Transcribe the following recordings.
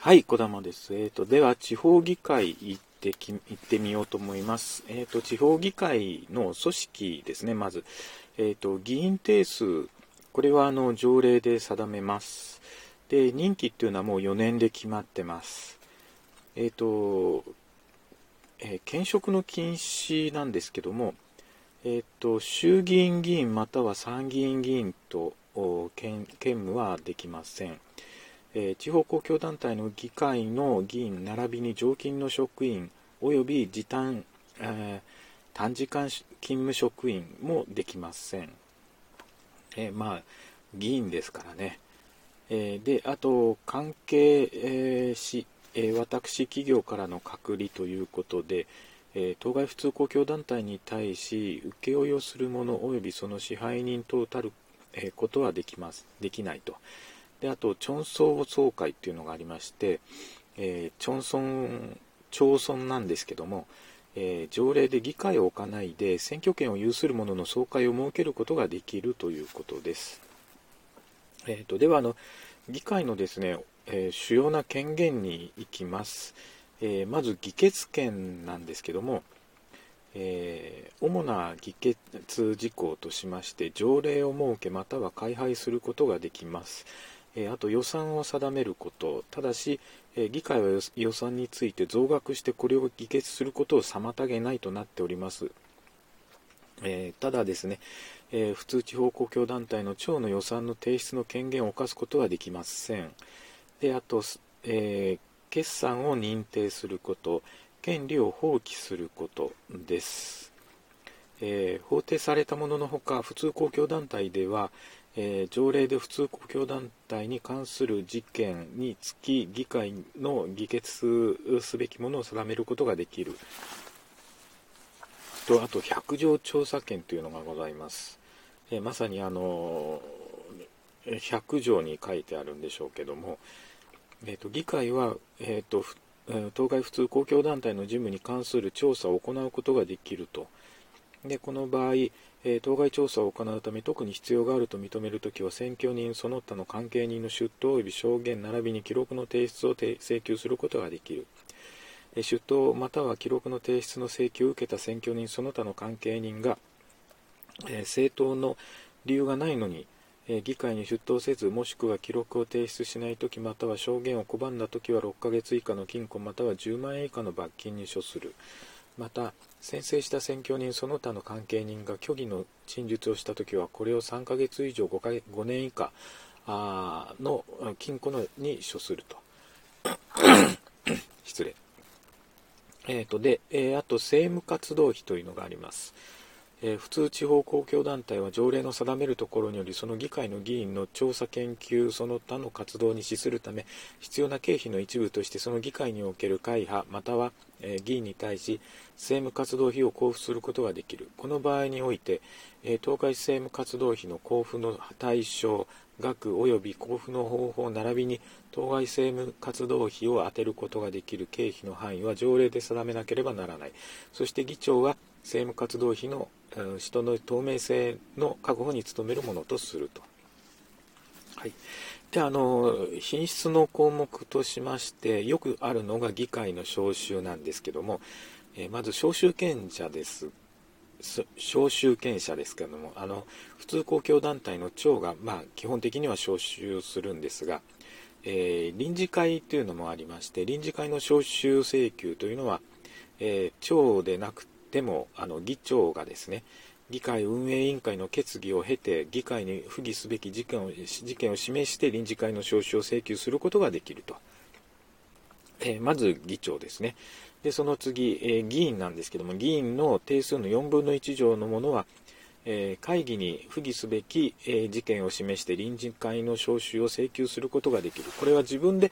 はい、小玉です。えっ、ー、と、では、地方議会行ってき、行ってみようと思います。えっ、ー、と、地方議会の組織ですね、まず。えっ、ー、と、議員定数、これは、あの、条例で定めます。で、任期っていうのはもう4年で決まってます。えっ、と、えー、兼職の禁止なんですけども、えっ、と、衆議院議員または参議院議員と兼務はできません。えー、地方公共団体の議会の議員並びに常勤の職員及び時短、えー、短時間勤務職員もできません。えー、まあ、議員ですからね。えで、あと、関係、えし、え私企業からの隔離ということで、え当該普通公共団体に対し請負をする者及びその支配人等たる、えことはできますできないと。であと町村総会っていうのがありまして、えー、町村町村なんですけども、えー、条例で議会を置かないで選挙権を有する者の総会を設けることができるということです。えーと、ではあの議会のですね、えー、主要な権限に行きます。えまず議決権なんですけども、えー、主な議決事項としまして条例を設けまたは改廃することができます。えあと予算を定めること、ただし、え議会は予算について増額してこれを議決することを妨げないとなっております。えただですね、え普通地方公共団体の庁の予算の提出の権限を課すことはできません。で、あと、えー、決算を認定すること、権利を放棄することです。え、法定されたもののほか、普通公共団体では、えー、条例で普通公共団体に関する事件につき議会の議決すべきものを定めることができる。とあと百条調査権というのがございます、えー、まさにあの100条に書いてあるんでしょうけども、えーと、議会は、えーと、当該普通公共団体の事務に関する調査を行うことができると。でこの場合、え当該調査を行うため特に必要があると認めるときは選挙人その他の関係人の出頭及び証言並びに記録の提出を請求することができる、出頭または記録の提出の請求を受けた選挙人その他の関係人が、え正当の理由がないのに、え議会に出頭せずもしくは記録を提出しないときまたは証言を拒んだときは6ヶ月以下の禁錮または10万円以下の罰金に処する。また宣誓した選挙人その他の関係人が虚偽の陳述をしたときはこれを3ヶ月以上 5, か5年以下の禁錮のに処すると。失礼。えーとで、えー、あと政務活動費というのがあります。えー、普通地方公共団体は条例の定めるところによりその議会の議員の調査研究その他の活動に資するため必要な経費の一部としてその議会における会派または、えー、議員に対し政務活動費を交付することができる。この場合において、えー、東海政務活動費の交付の対象額及び交付の方法並びに当該政務活動費を充てることができる経費の範囲は条例で定めなければならない。そして議長は政務活動費の人の透明性の確保に努めるものとすると。はい、であの品質の項目としましてよくあるのが議会の招集なんですけども、えー、まず招集権者です招集権者ですけどもあの普通公共団体の長が、まあ、基本的には招集するんですが、えー、臨時会というのもありまして臨時会の招集請求というのは、えー、長でなくてもあの議長がですね議会運営委員会の決議を経て議会に不義すべき事件を事件を示して臨時会の招集を請求することができると、えー、まず議長ですね。でその次、えー、議員なんですけども議員の定数の4分の1乗のものは、えー、会議に不義すべき、え事件を示して臨時会の招集を請求することができる。これは自分で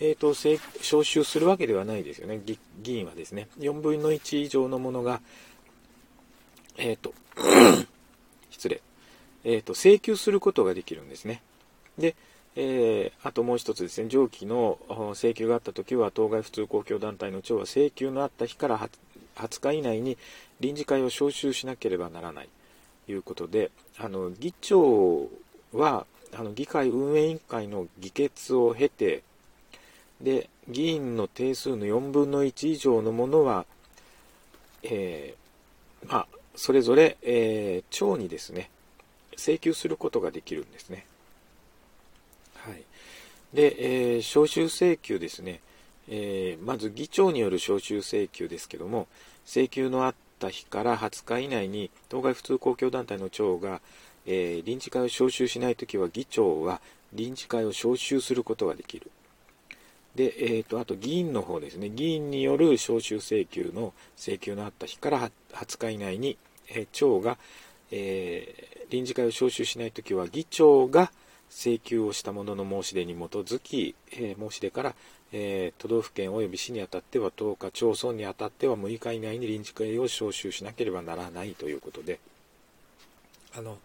えーと、招集するわけではないですよね、議員はですね。4分の1以上のものが、えっ、ー、と、失礼、えっ、ー、と、請求することができるんですね。で、えー、あともう一つですね、上記の請求があったときは、当該普通公共団体の長は請求のあった日から20日以内に臨時会を招集しなければならないということで、あの議長はあの議会運営委員会の議決を経て、で議員の定数の4分の1以上のものは、えー、まあ、それぞれ、えー、町にですね請求することができるんですね。はい、で、えー、招集請求ですね、えー、まず議長による招集請求ですけども請求のあった日から20日以内に当該普通公共団体の長が、えー、臨時会を招集しないときは議長は臨時会を招集することができる。で、えーと、あと議員の方ですね、議員による招集請求の請求のあった日から20日以内に、えー、長が、えー、臨時会を招集しないときは、議長が請求をしたものの申し出に基づき、えー、申し出から、え都道府県及び市にあたっては10日、町村にあたっては6日以内に臨時会を招集しなければならないということで、あの、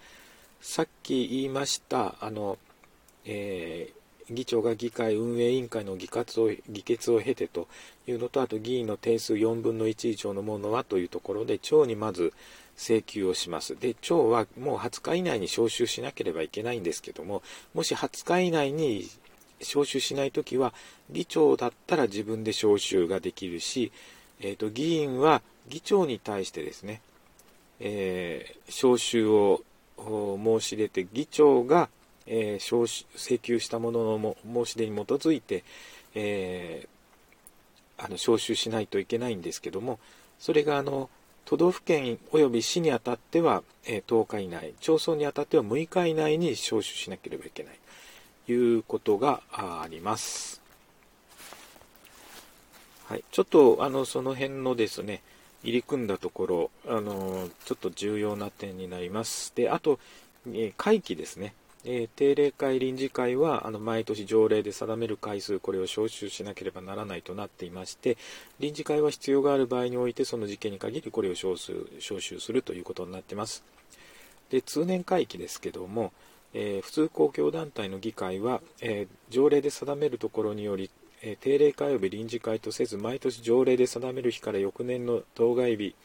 さっき言いました、あの、えー議長が議会運営委員会の議決を議決を経てというのと、あと議員の定数4分の1以上のものはというところで、町にまず請求をします。で、町はもう20日以内に招集しなければいけないんですけども、もし20日以内に招集しないときは、議長だったら自分で招集ができるし、えーと、議員は議長に対してですね、えー、招集を申し出て、議長がえー、請求したものの申し出に基づいて、えー、あの招集しないといけないんですけどもそれがあの都道府県及び市にあたっては、えー、10日以内町村にあたっては6日以内に招集しなければいけないということがあります。はい、ちょっとあのその辺のですね入り組んだところ、あのちょっと重要な点になります。で、あと、え会期ですね。えー、定例会臨時会はあの毎年条例で定める回数これを招集しなければならないとなっていまして臨時会は必要がある場合においてその事件に限りこれを招集招集するということになっています。で通年会期ですけども、えー、普通公共団体の議会は、えー、条例で定めるところによりえ定例会及び臨時会とせず毎年条例で定める日から翌年の当該日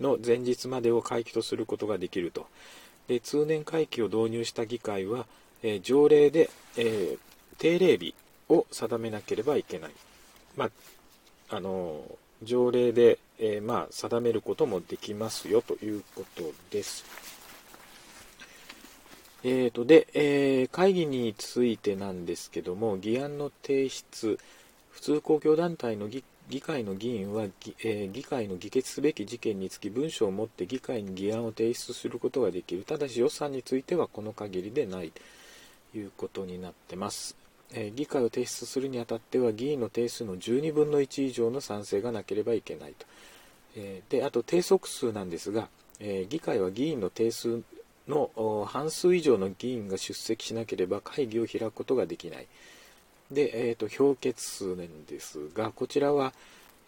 の前日までを会期とすることができると。で通年会期を導入した議会は、え、条例で、え、定例日を定めなければいけない。まあ、あの条例で、え、まあ、定めることもできますよということです。えーとで、えー、会議についてなんですけども、議案の提出、普通公共団体の議議会の議員は議,、えー、議会の議決すべき事件につき文書を持って議会に議案を提出することができる。ただし予算についてはこの限りでないということになってます。えー、議会を提出するにあたっては議員の定数の12分の1以上の賛成がなければいけないと。えー、で、あと定則数なんですが、え議会は議員の定数の半数以上の議員が出席しなければ会議を開くことができない。で、えーと、評決数なんですが、こちらは、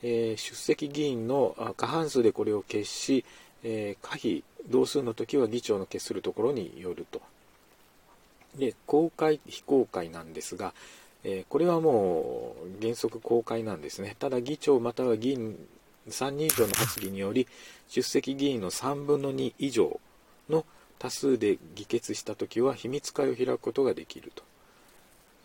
えー、出席議員の過半数でこれを決し、えー、可否同数の時は議長の決するところによると。で、公開、非公開なんですが、えー、これはもう原則公開なんですね。ただ議長または議員3人以上の発議により、出席議員の3分の2以上の多数で議決した時は秘密会を開くことができると。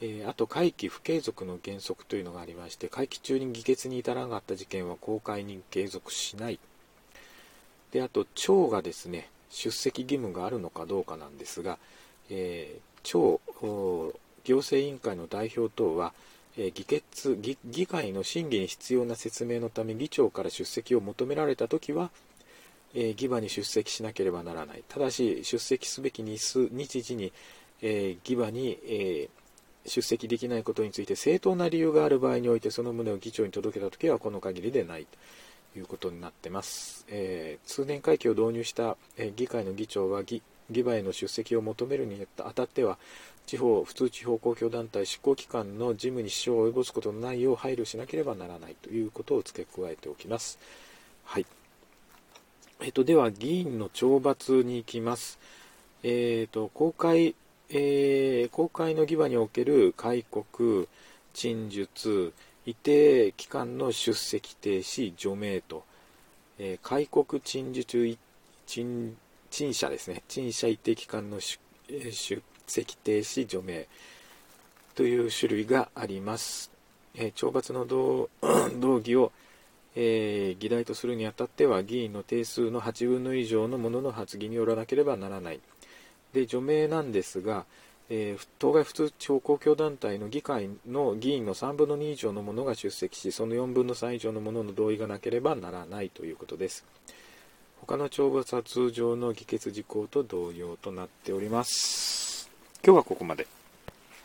えー、あと会期不継続の原則というのがありまして会期中に議決に至らなかった事件は公開に継続しない。であと町がですね出席義務があるのかどうかなんですが、えー、町行政委員会の代表等は、えー、議決議議会の審議に必要な説明のため議長から出席を求められた時は、えー、議場に出席しなければならない。ただし出席すべき日数日時に、えー、議場に、えー出席できないことについて正当な理由がある場合においてその旨を議長に届けたときはこの限りでないということになってます。えー、通年会期を導入した、えー、議会の議長は議議場への出席を求めるにあたっては地方普通地方公共団体執行機関の事務に支障を及ぼすことのないよう配慮しなければならないということを付け加えておきます。はい。えっ、と、では、議員の懲罰に行きます。えっ、と、公開えー、公開の儀場における戒告、陳述、一定期間の出席停止、除名と、えー、戒告、陳述、陳陳謝ですね、陳謝一定期間の出席停止、除名という種類があります。えー、懲罰の動議 を、えー、議題とするにあたっては議員の定数の8分の以上のものの発議によらなければならないで除名なんですが、えー、当該普通地方公共団体の議会の議員の3分の2以上の者が出席しその4分の3以上の者の同意がなければならないということです。他の懲罰は通常の議決事項と同様となっております。今日はここまで。